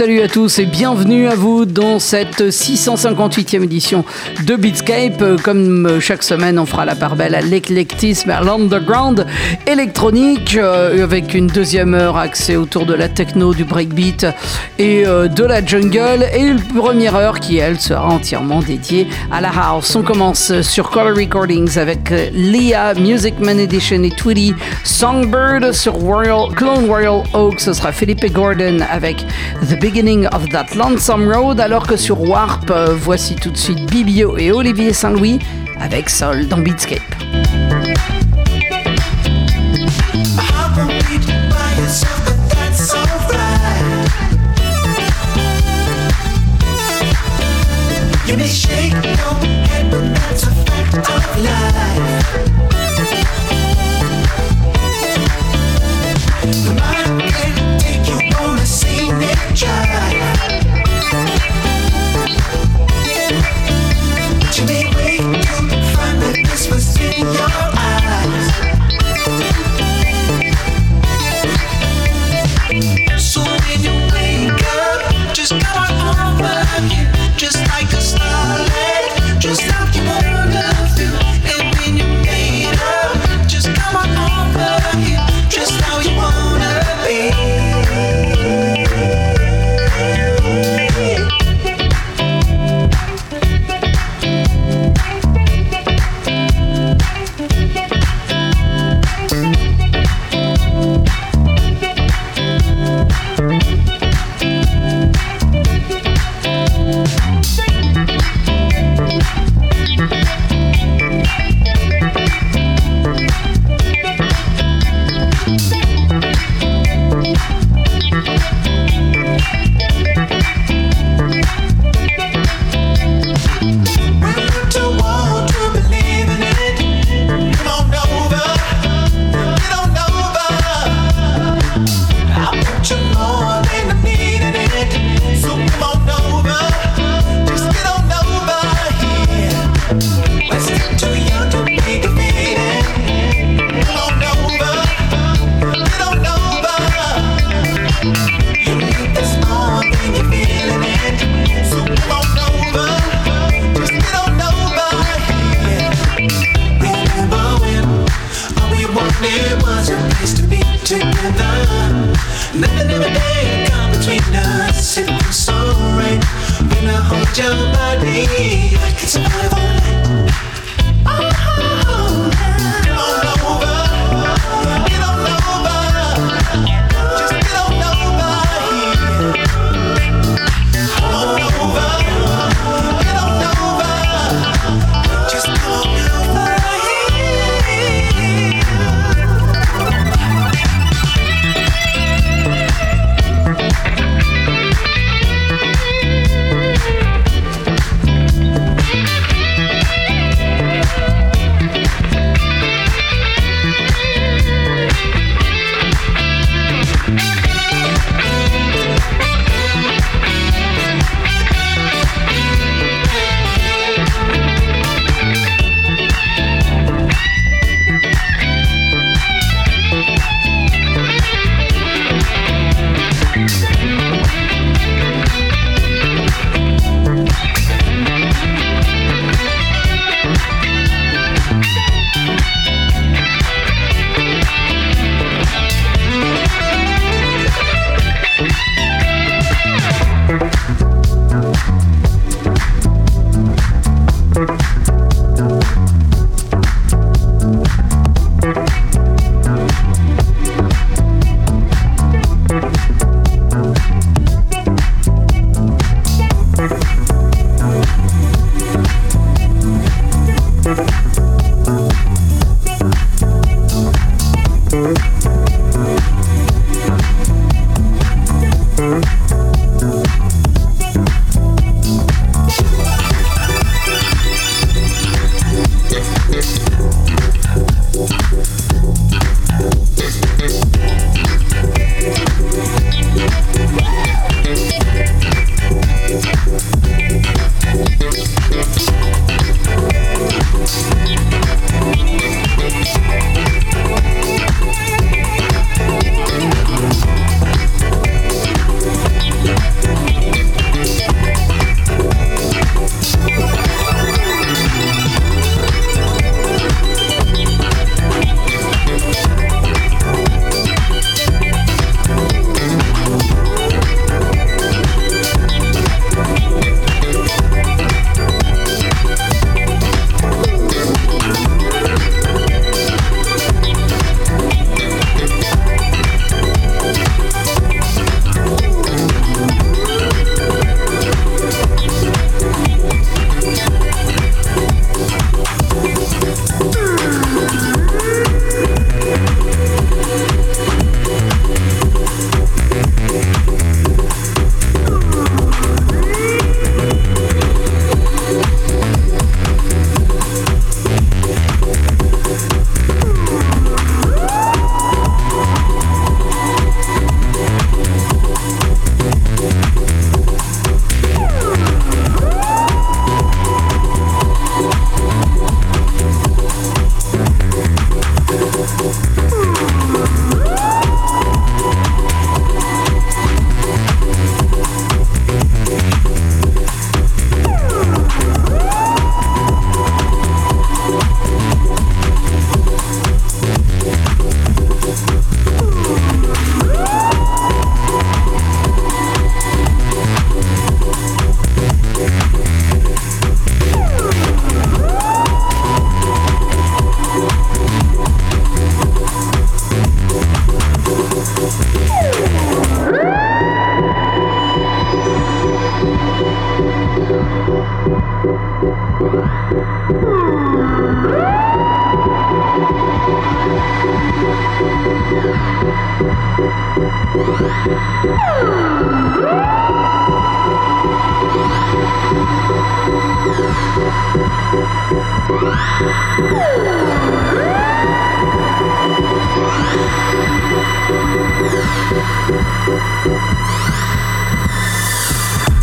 Salut à tous et bienvenue à vous dans cette 658e édition de Beatscape. Comme chaque semaine, on fera la part belle à l'éclectisme, à l'underground électronique, euh, avec une deuxième heure axée autour de la techno, du breakbeat et euh, de la jungle, et une première heure qui, elle, sera entièrement dédiée à la house. On commence sur Color Recordings avec Leah, Music Man Edition et Tweety, Songbird sur Royal, Clone Royal Oak, ce sera Philippe Gordon avec The Beginning of That Lonesome Road, alors que sur Warp, euh, voici tout de suite Bibio et Olivier Saint-Louis avec Sol dans Beatscape.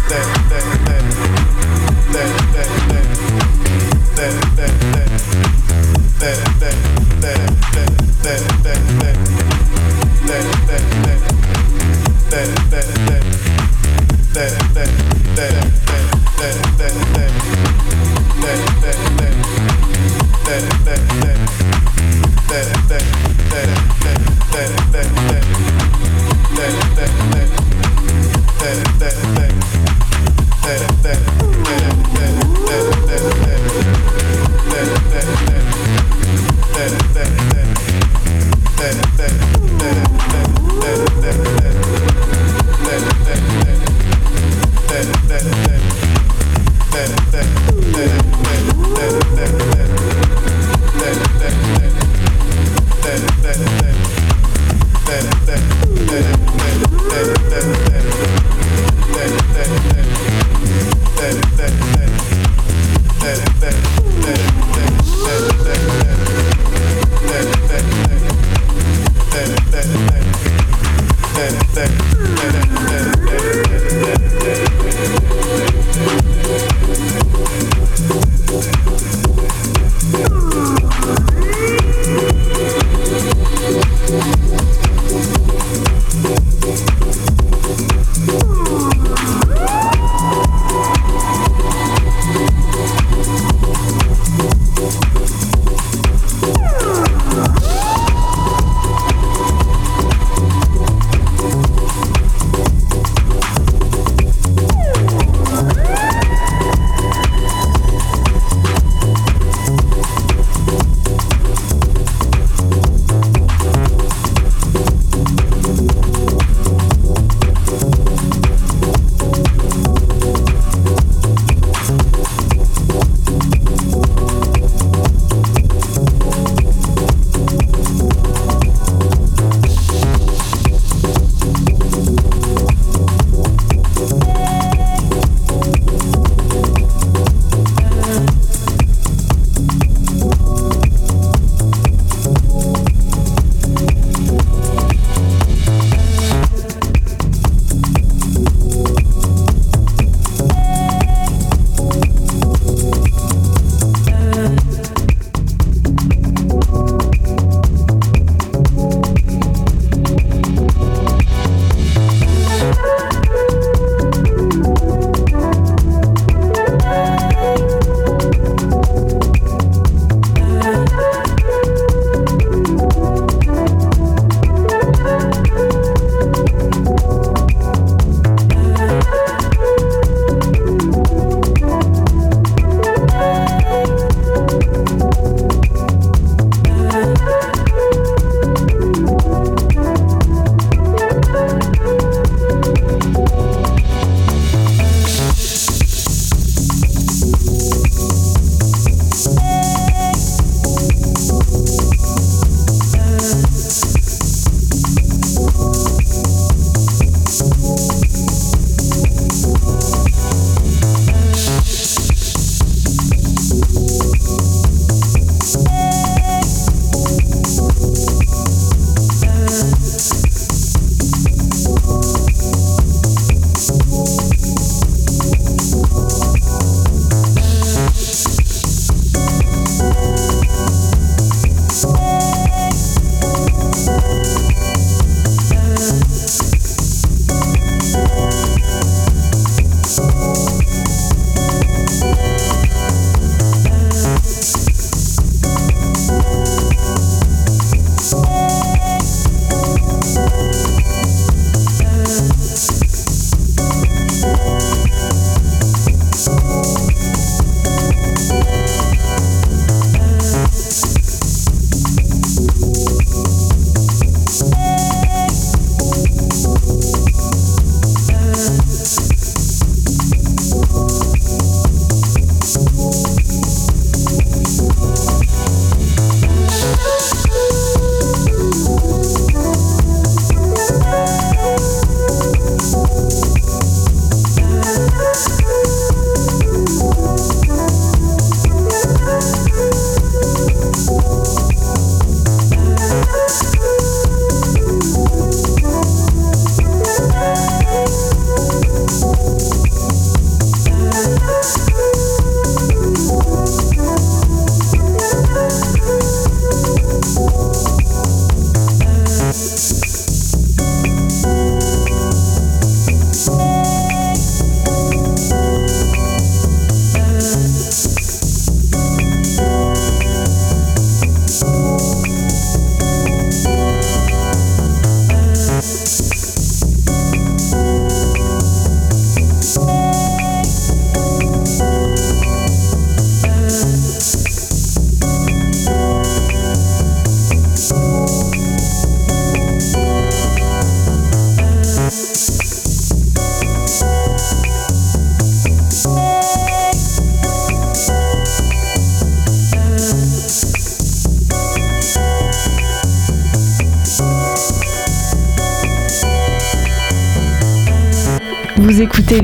That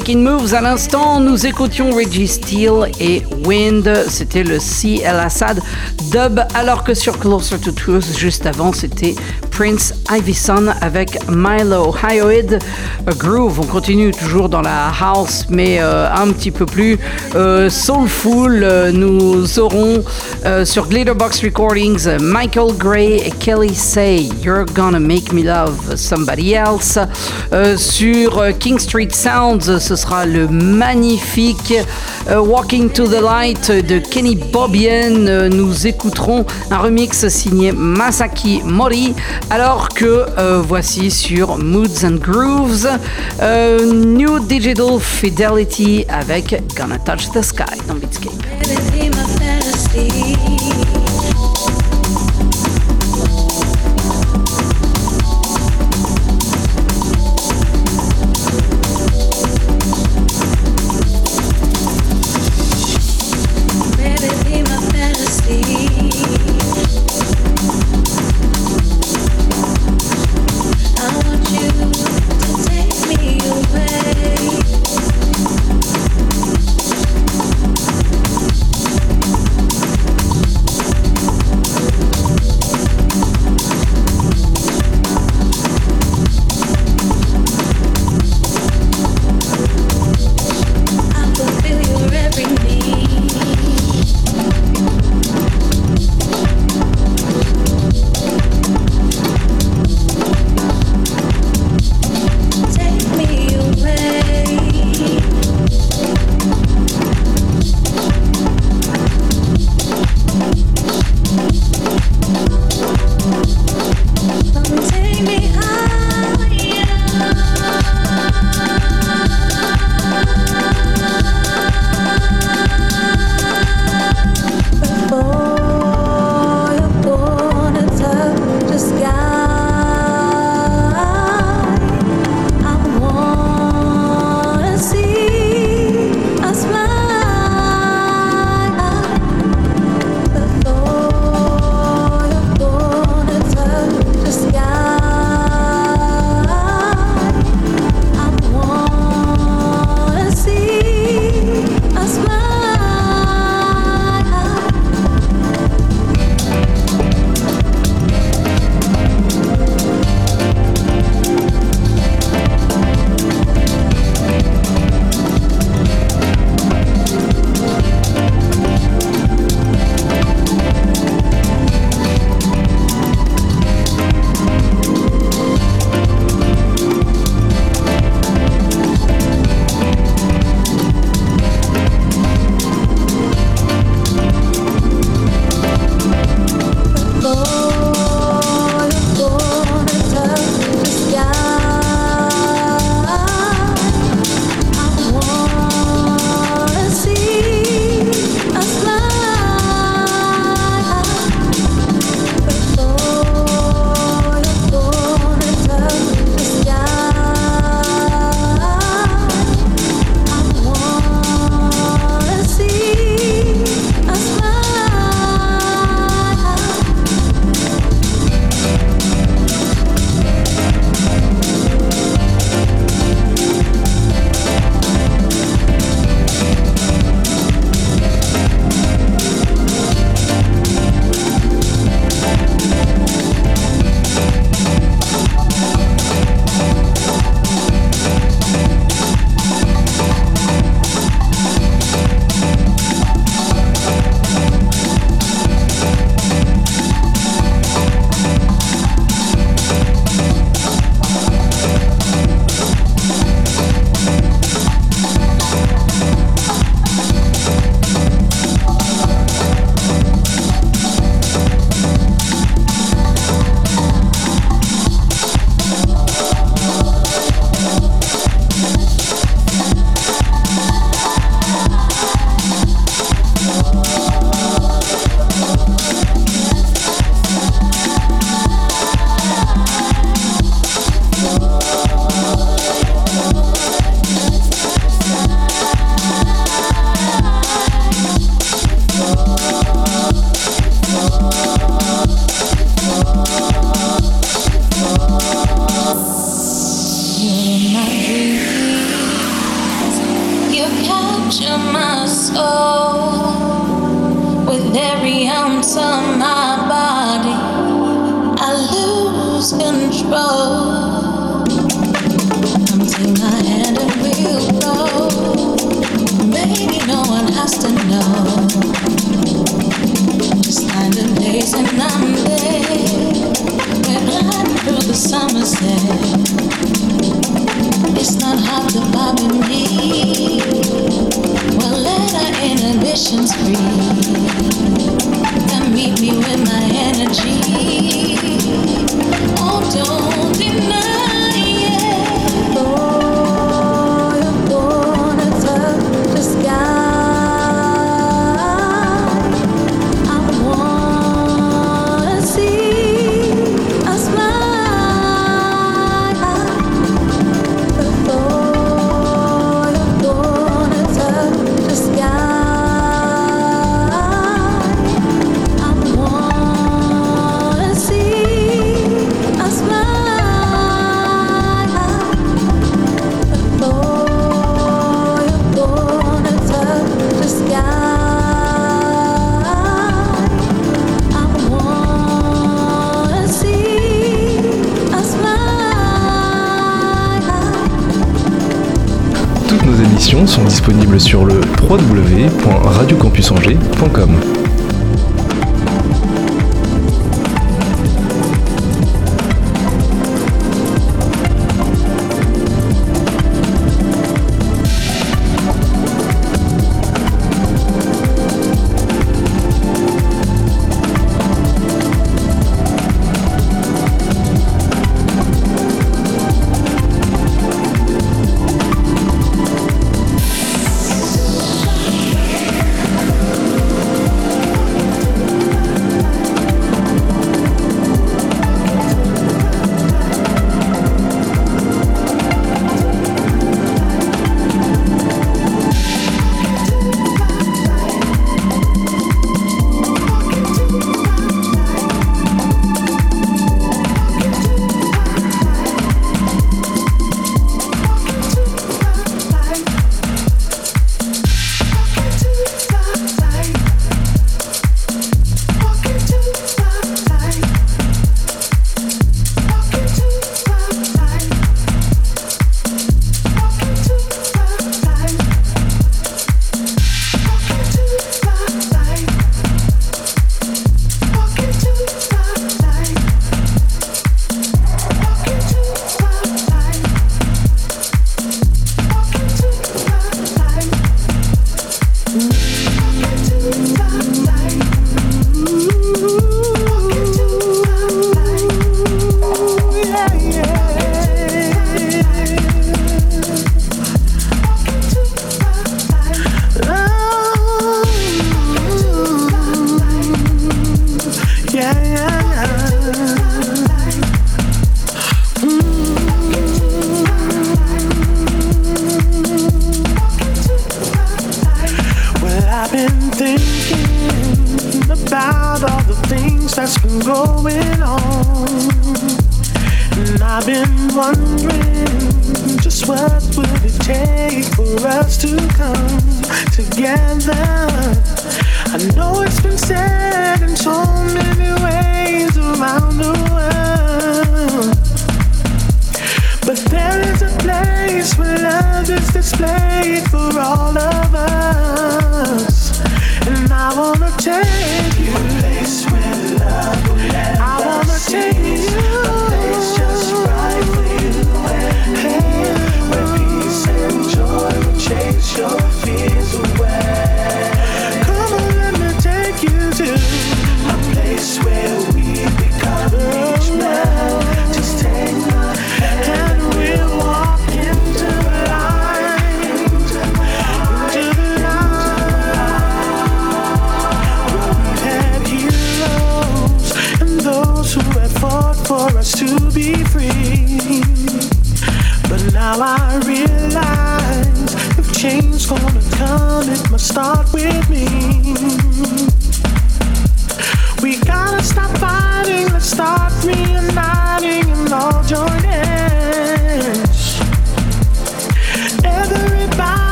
Making Moves, à l'instant, nous écoutions Reggie Steele et Wind. C'était le C. El Assad dub, alors que sur Closer to Truth, juste avant, c'était Prince Ivyson avec Milo Hyoid Groove. On continue toujours dans la house, mais euh, un petit peu plus euh, soulful. Nous aurons euh, sur Glitterbox Recordings Michael Gray et Kelly Say You're Gonna Make Me Love Somebody Else. sur King Street Sounds, ce sera le magnifique Walking to the Light de Kenny Bobian. nous écouterons un remix signé Masaki Mori alors que euh, voici sur Moods and Grooves, euh, New Digital Fidelity avec Gonna Touch the Sky dans Beatscape.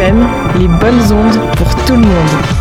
Les bonnes ondes pour tout le monde.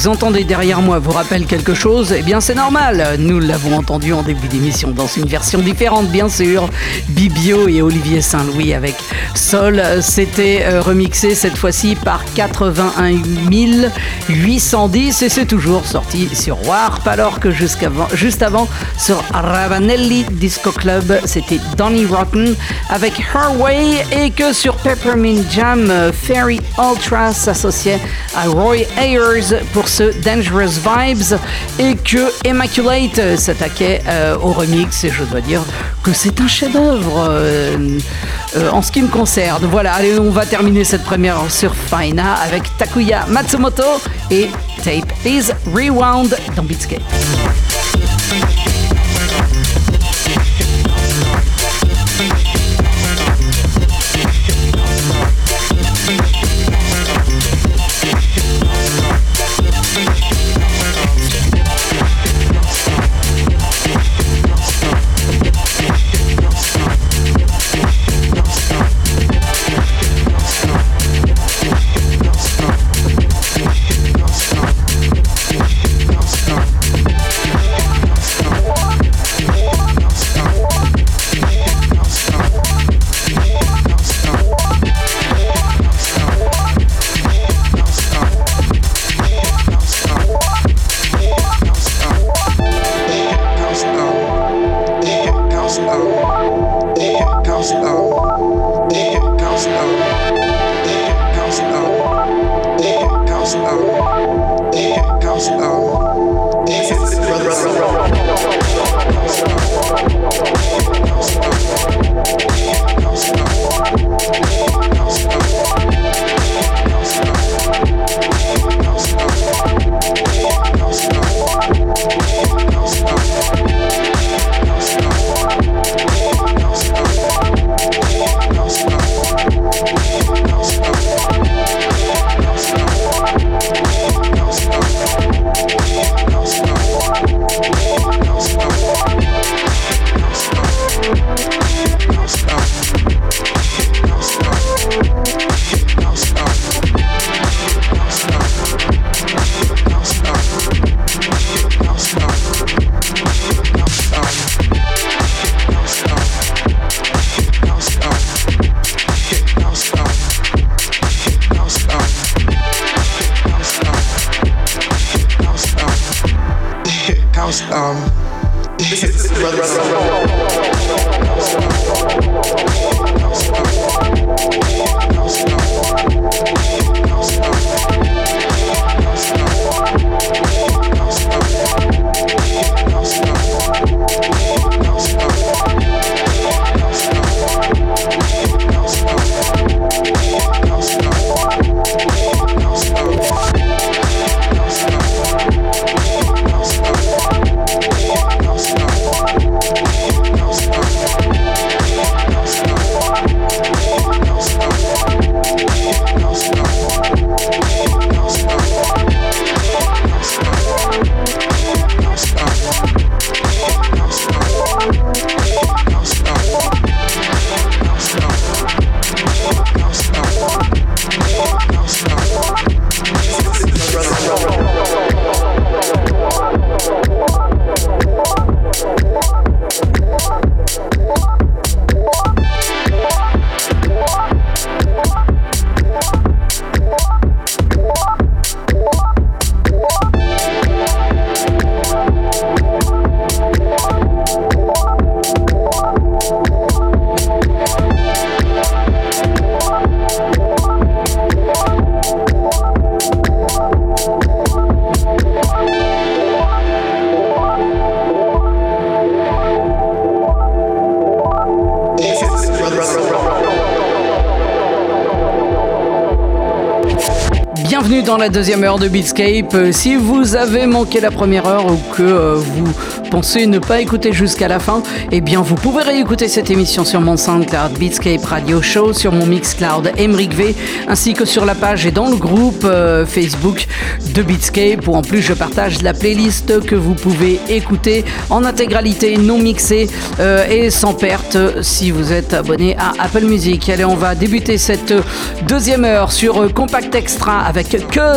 Vous entendez derrière moi vous rappelle quelque chose, eh bien c'est normal. Nous l'avons entendu en début d'émission dans une version différente, bien sûr. Bibio et Olivier Saint-Louis avec Sol. C'était euh, remixé cette fois-ci par 81 810 et c'est toujours sorti sur Warp alors que juste avant sur Ravanelli Disco Club c'était Donny Rotten avec Her Way et que sur Peppermint Jam euh, Fairy Ultra s'associait à Roy Ayers pour ce Dangerous Vibes et que Immaculate s'attaquait euh, au remix et je dois dire que c'est un chef-d'œuvre euh, euh, en ce qui me concerne. Voilà, allez, on va terminer cette première sur Faina avec Takuya Matsumoto et Tape is Rewound dans Beatscape. De Beatscape. Euh, si vous avez manqué la première heure ou que euh, vous pensez ne pas écouter jusqu'à la fin, eh bien vous pouvez réécouter cette émission sur mon SoundCloud Beatscape Radio Show, sur mon Mixcloud Emric V, ainsi que sur la page et dans le groupe euh, Facebook de Beatscape, où en plus je partage la playlist que vous pouvez écouter en intégralité, non mixée et sans perte si vous êtes abonné à Apple Music. Allez, on va débuter cette deuxième heure sur Compact Extra avec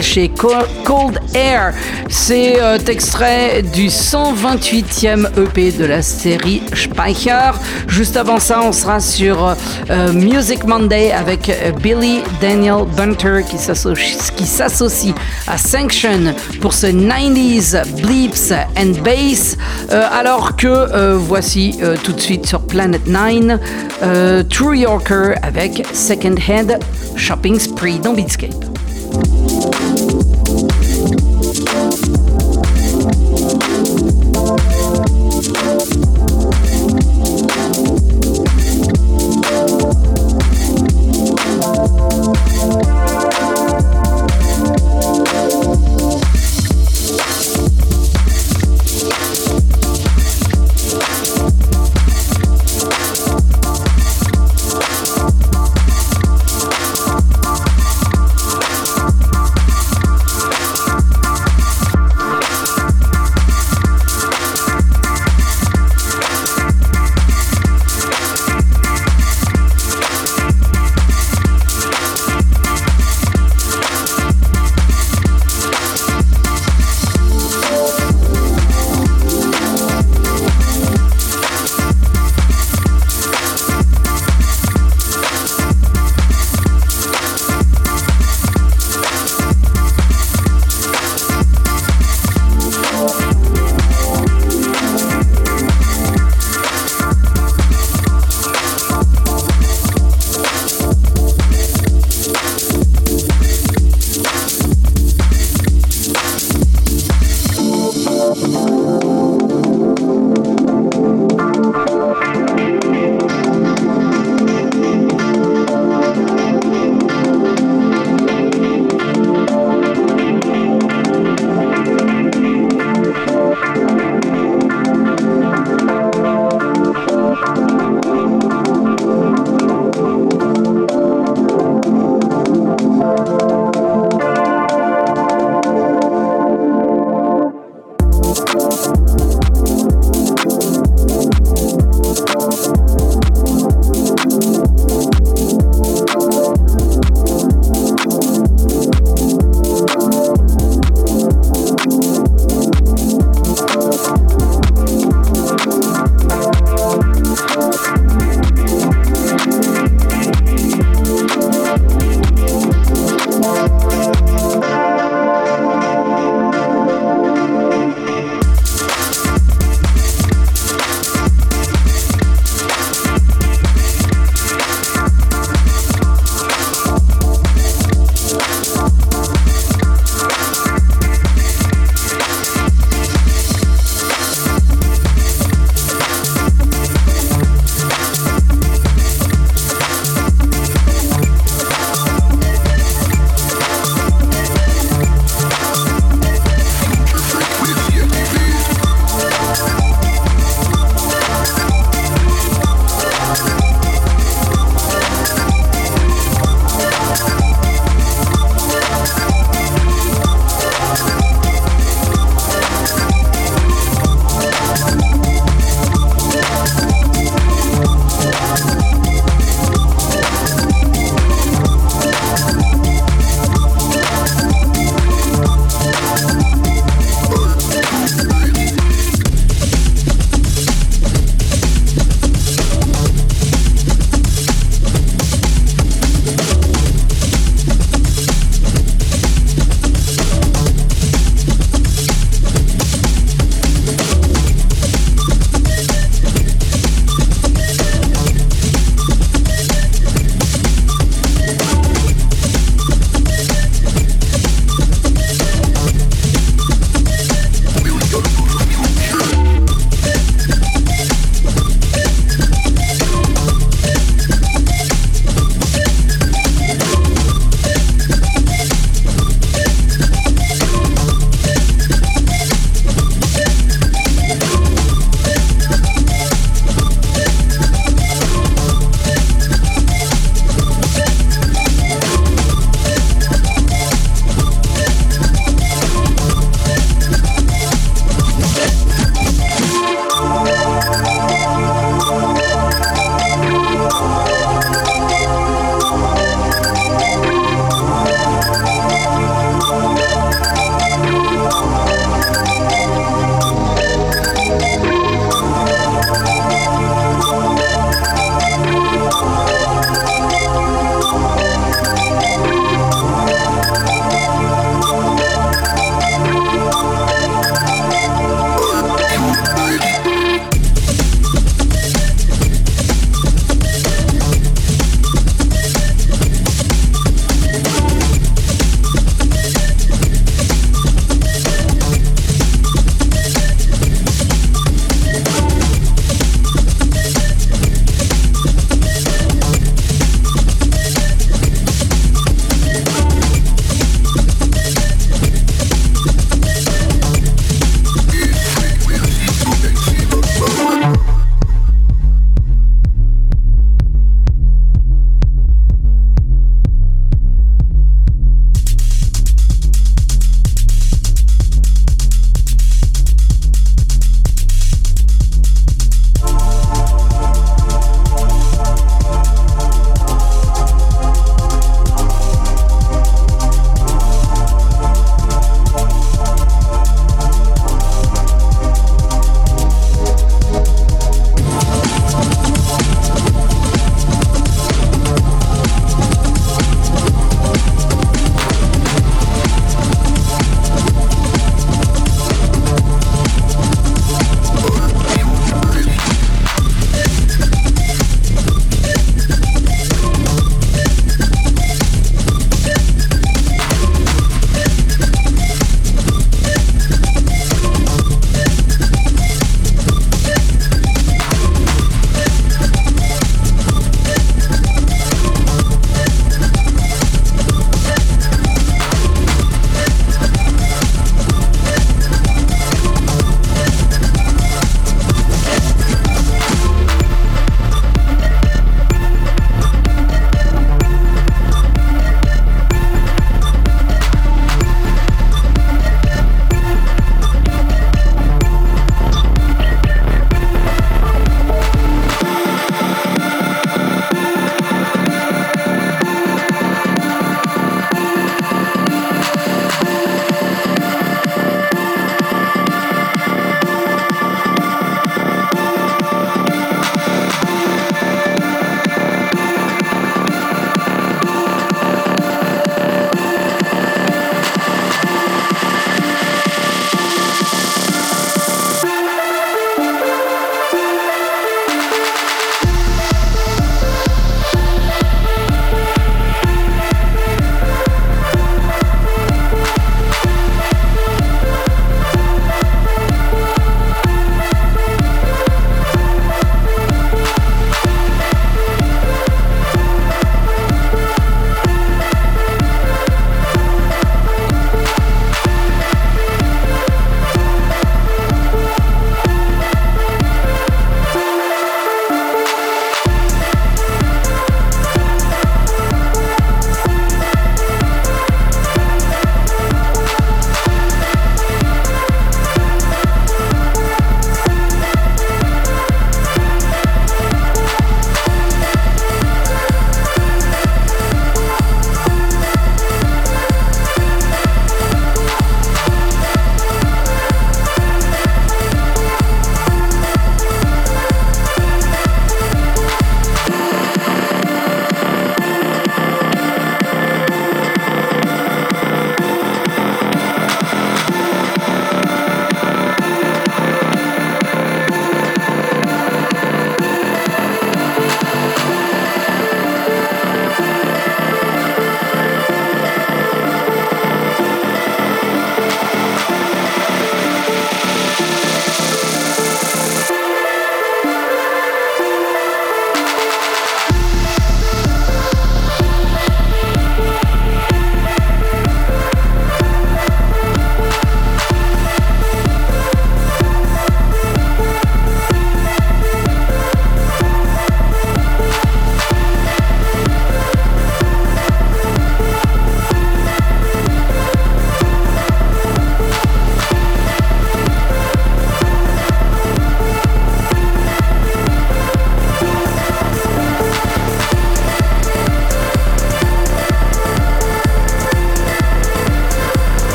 chez Cold Air. C'est euh, extrait du 128e EP de la série Speicher. Juste avant ça, on sera sur euh, Music Monday avec euh, Billy Daniel Bunter qui s'associe à Sanction pour ce 90s Bleeps and Bass. alors que voici tout de suite sur Planet 9 True Yorker avec Second Hand Shopping Spree dans Beatscape.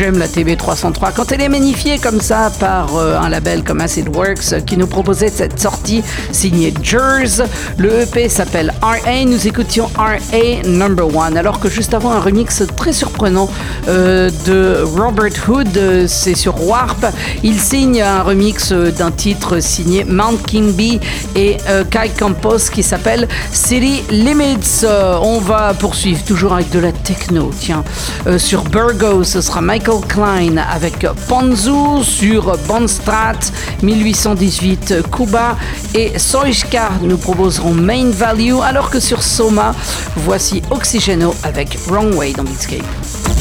j'aime la TB303 quand elle est magnifiée comme ça par euh, un label comme Acid Works euh, qui nous proposait cette sortie signée Jers. Le EP s'appelle RA. Nous écoutions RA Number One. Alors que juste avant, un remix très surprenant euh, de Robert Hood, c'est sur Warp. Il signe un remix d'un titre signé Mount King B et Kai Campos qui s'appelle City Limits. on va poursuivre toujours avec de la techno. Tiens, sur Burgo, ce sera Michael Klein avec Ponzu sur Bonstrat 1818 Cuba et Soishka nous proposeront Main Value alors que sur Soma voici Oxygeno avec Wrong Way dans Beatscape.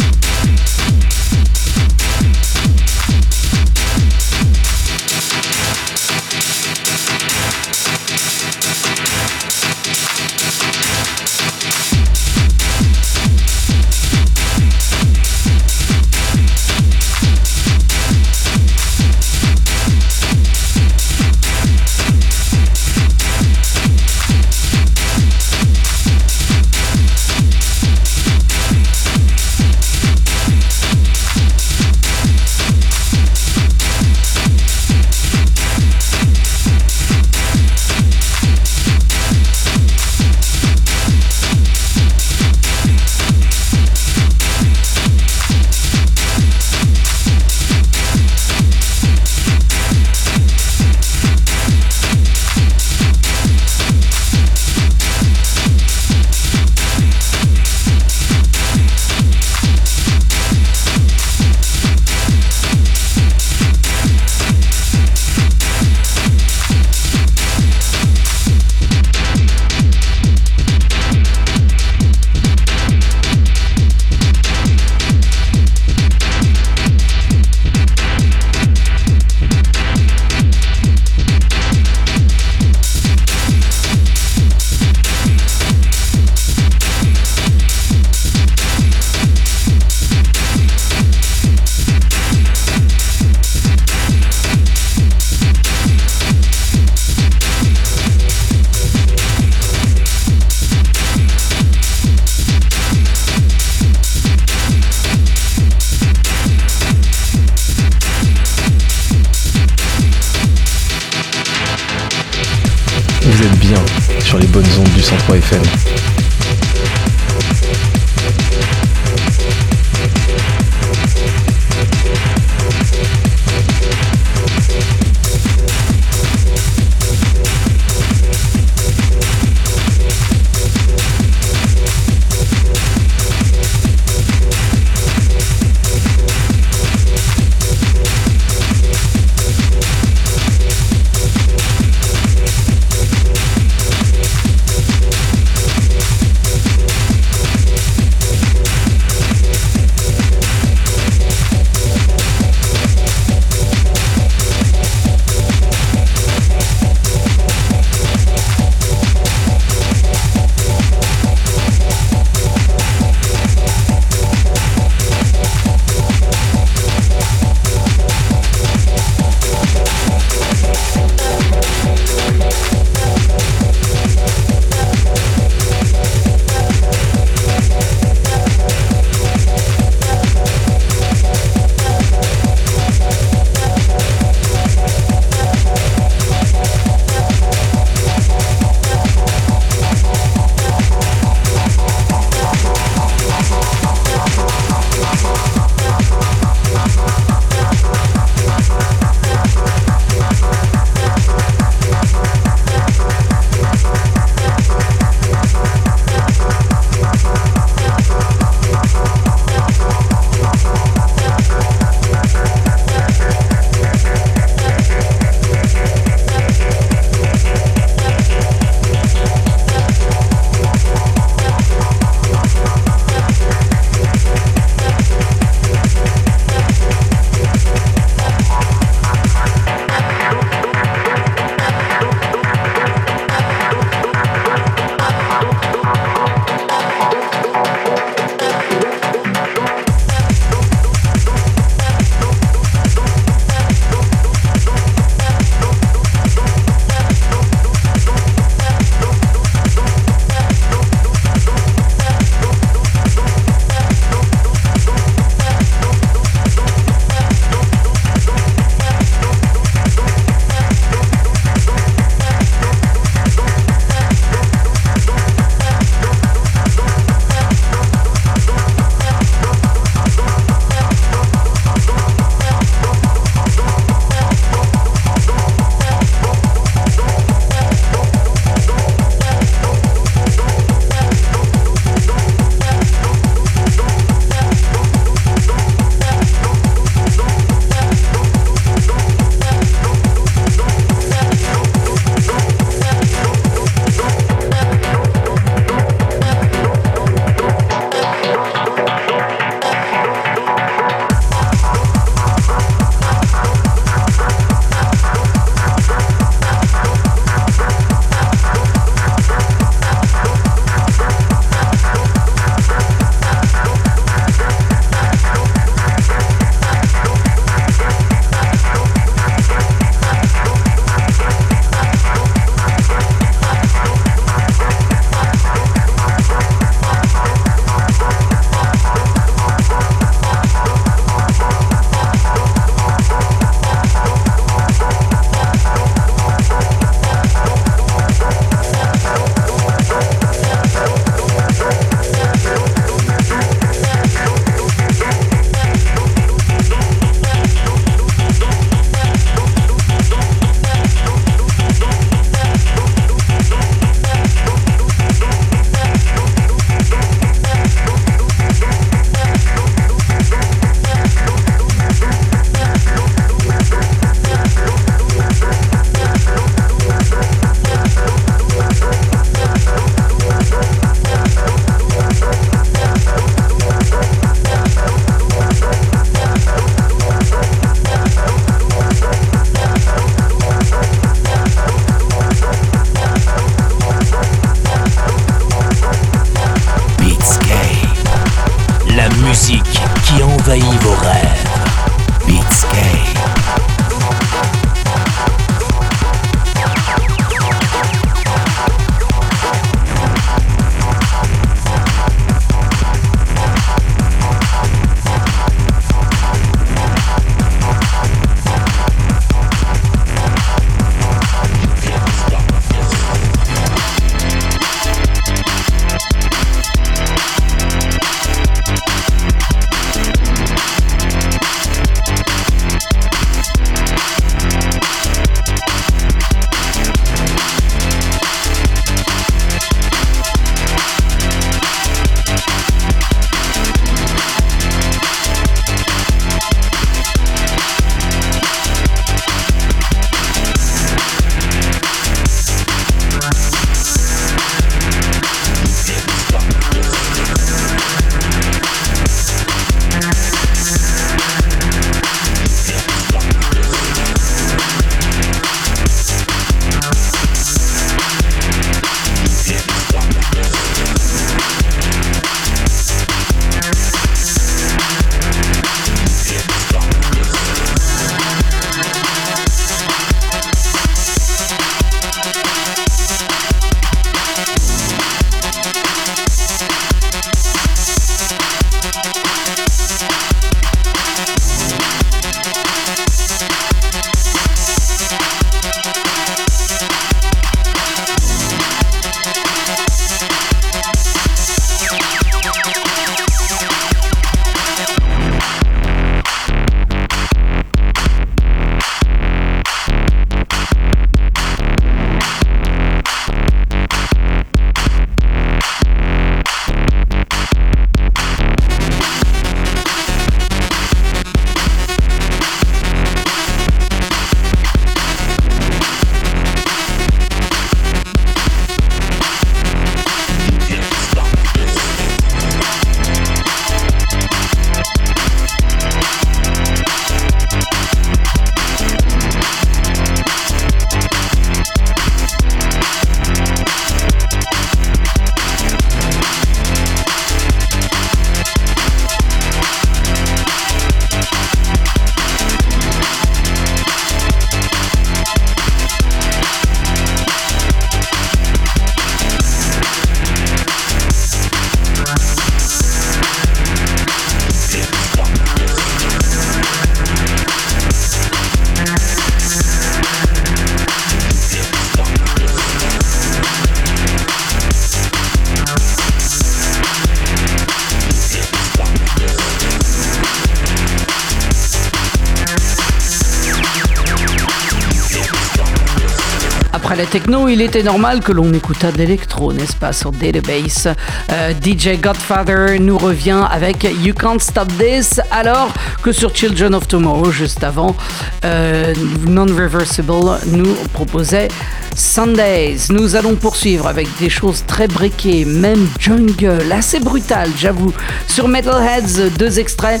Techno, il était normal que l'on écoutât de l'électro, n'est-ce pas, sur Database. Euh, DJ Godfather nous revient avec You Can't Stop This, alors que sur Children of Tomorrow, juste avant, euh, Non-Reversible nous proposait Sundays. Nous allons poursuivre avec des choses très briquées, même jungle, assez brutal, j'avoue. Sur Metalheads, deux extraits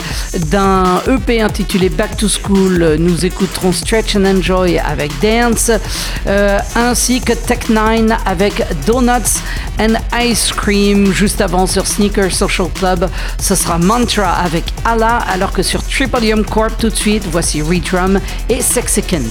d'un EP intitulé Back to School. Nous écouterons Stretch and Enjoy avec Dance, euh, ainsi que Tech 9 avec Donuts and Ice Cream. Juste avant sur Sneaker Social Club, ce sera Mantra avec Allah, alors que sur Tripolium Corp tout de suite, voici Redrum et Sexican.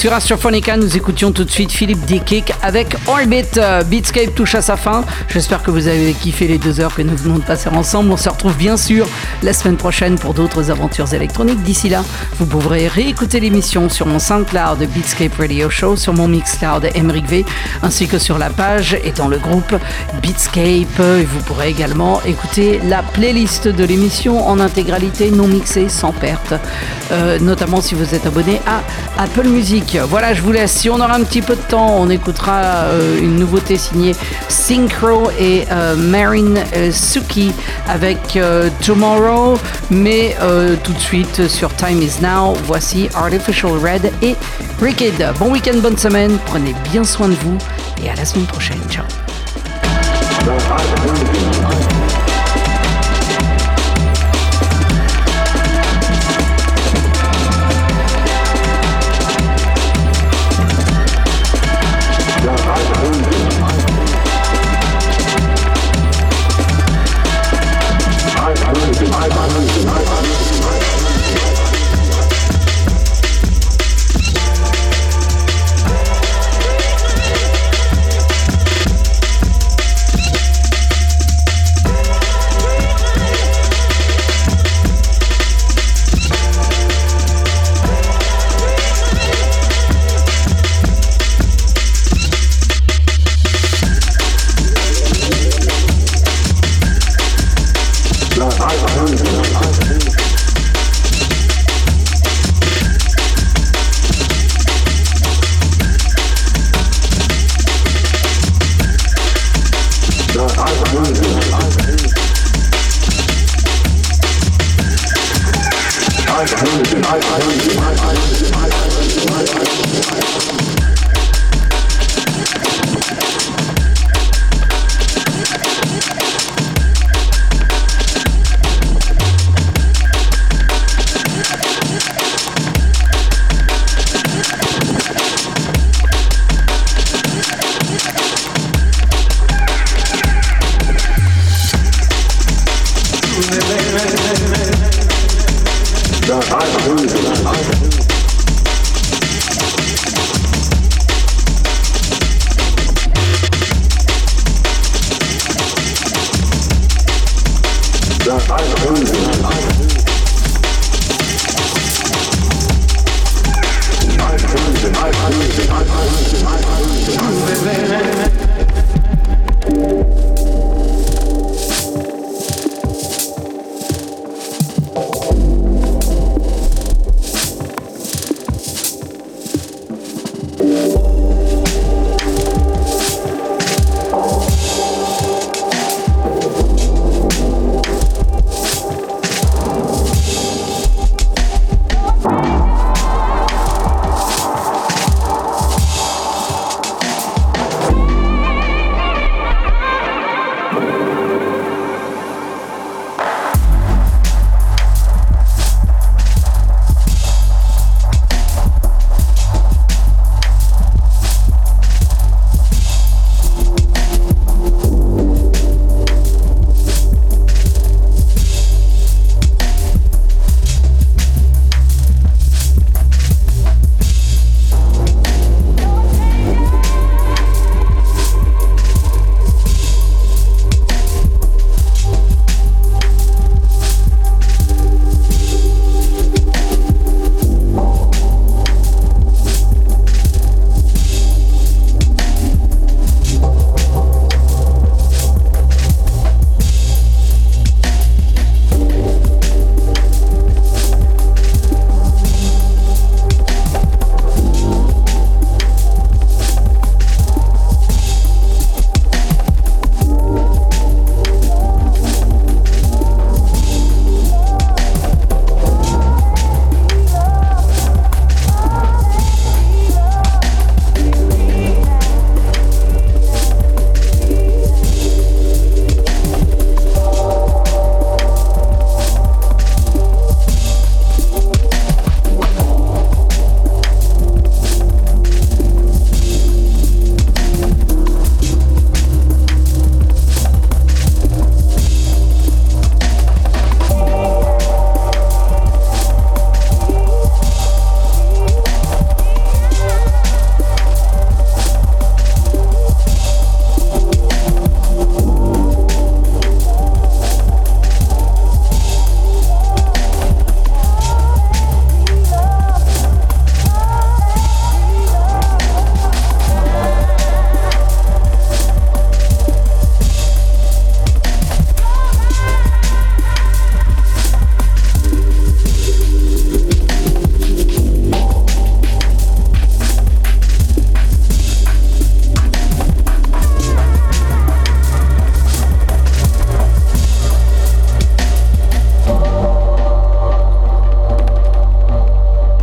Sur Astrophonica, nous écoutions tout de suite Philippe Dickick avec Orbit. Euh, Beatscape touche à sa fin. J'espère que vous avez kiffé les deux heures que nous venons de passer ensemble. On se retrouve bien sûr la semaine prochaine pour d'autres aventures électroniques. D'ici là, vous pourrez réécouter l'émission sur mon SoundCloud Beatscape Radio Show, sur mon Mixcloud Emric V, ainsi que sur la page et dans le groupe Beatscape. Vous pourrez également écouter la playlist de l'émission en intégralité, non mixée, sans perte, euh, notamment si vous êtes abonné à Apple Music. Voilà, je vous laisse. Si on aura un petit peu de temps, on écoutera euh, une nouveauté signée Synchro et euh, Marine euh, Suki avec euh, Tomorrow. Mais tout de suite sur Time Is Now, voici Artificial Red et Ricked. Bon week-end, bonne semaine. Prenez bien soin de vous et à la semaine prochaine. Ciao. I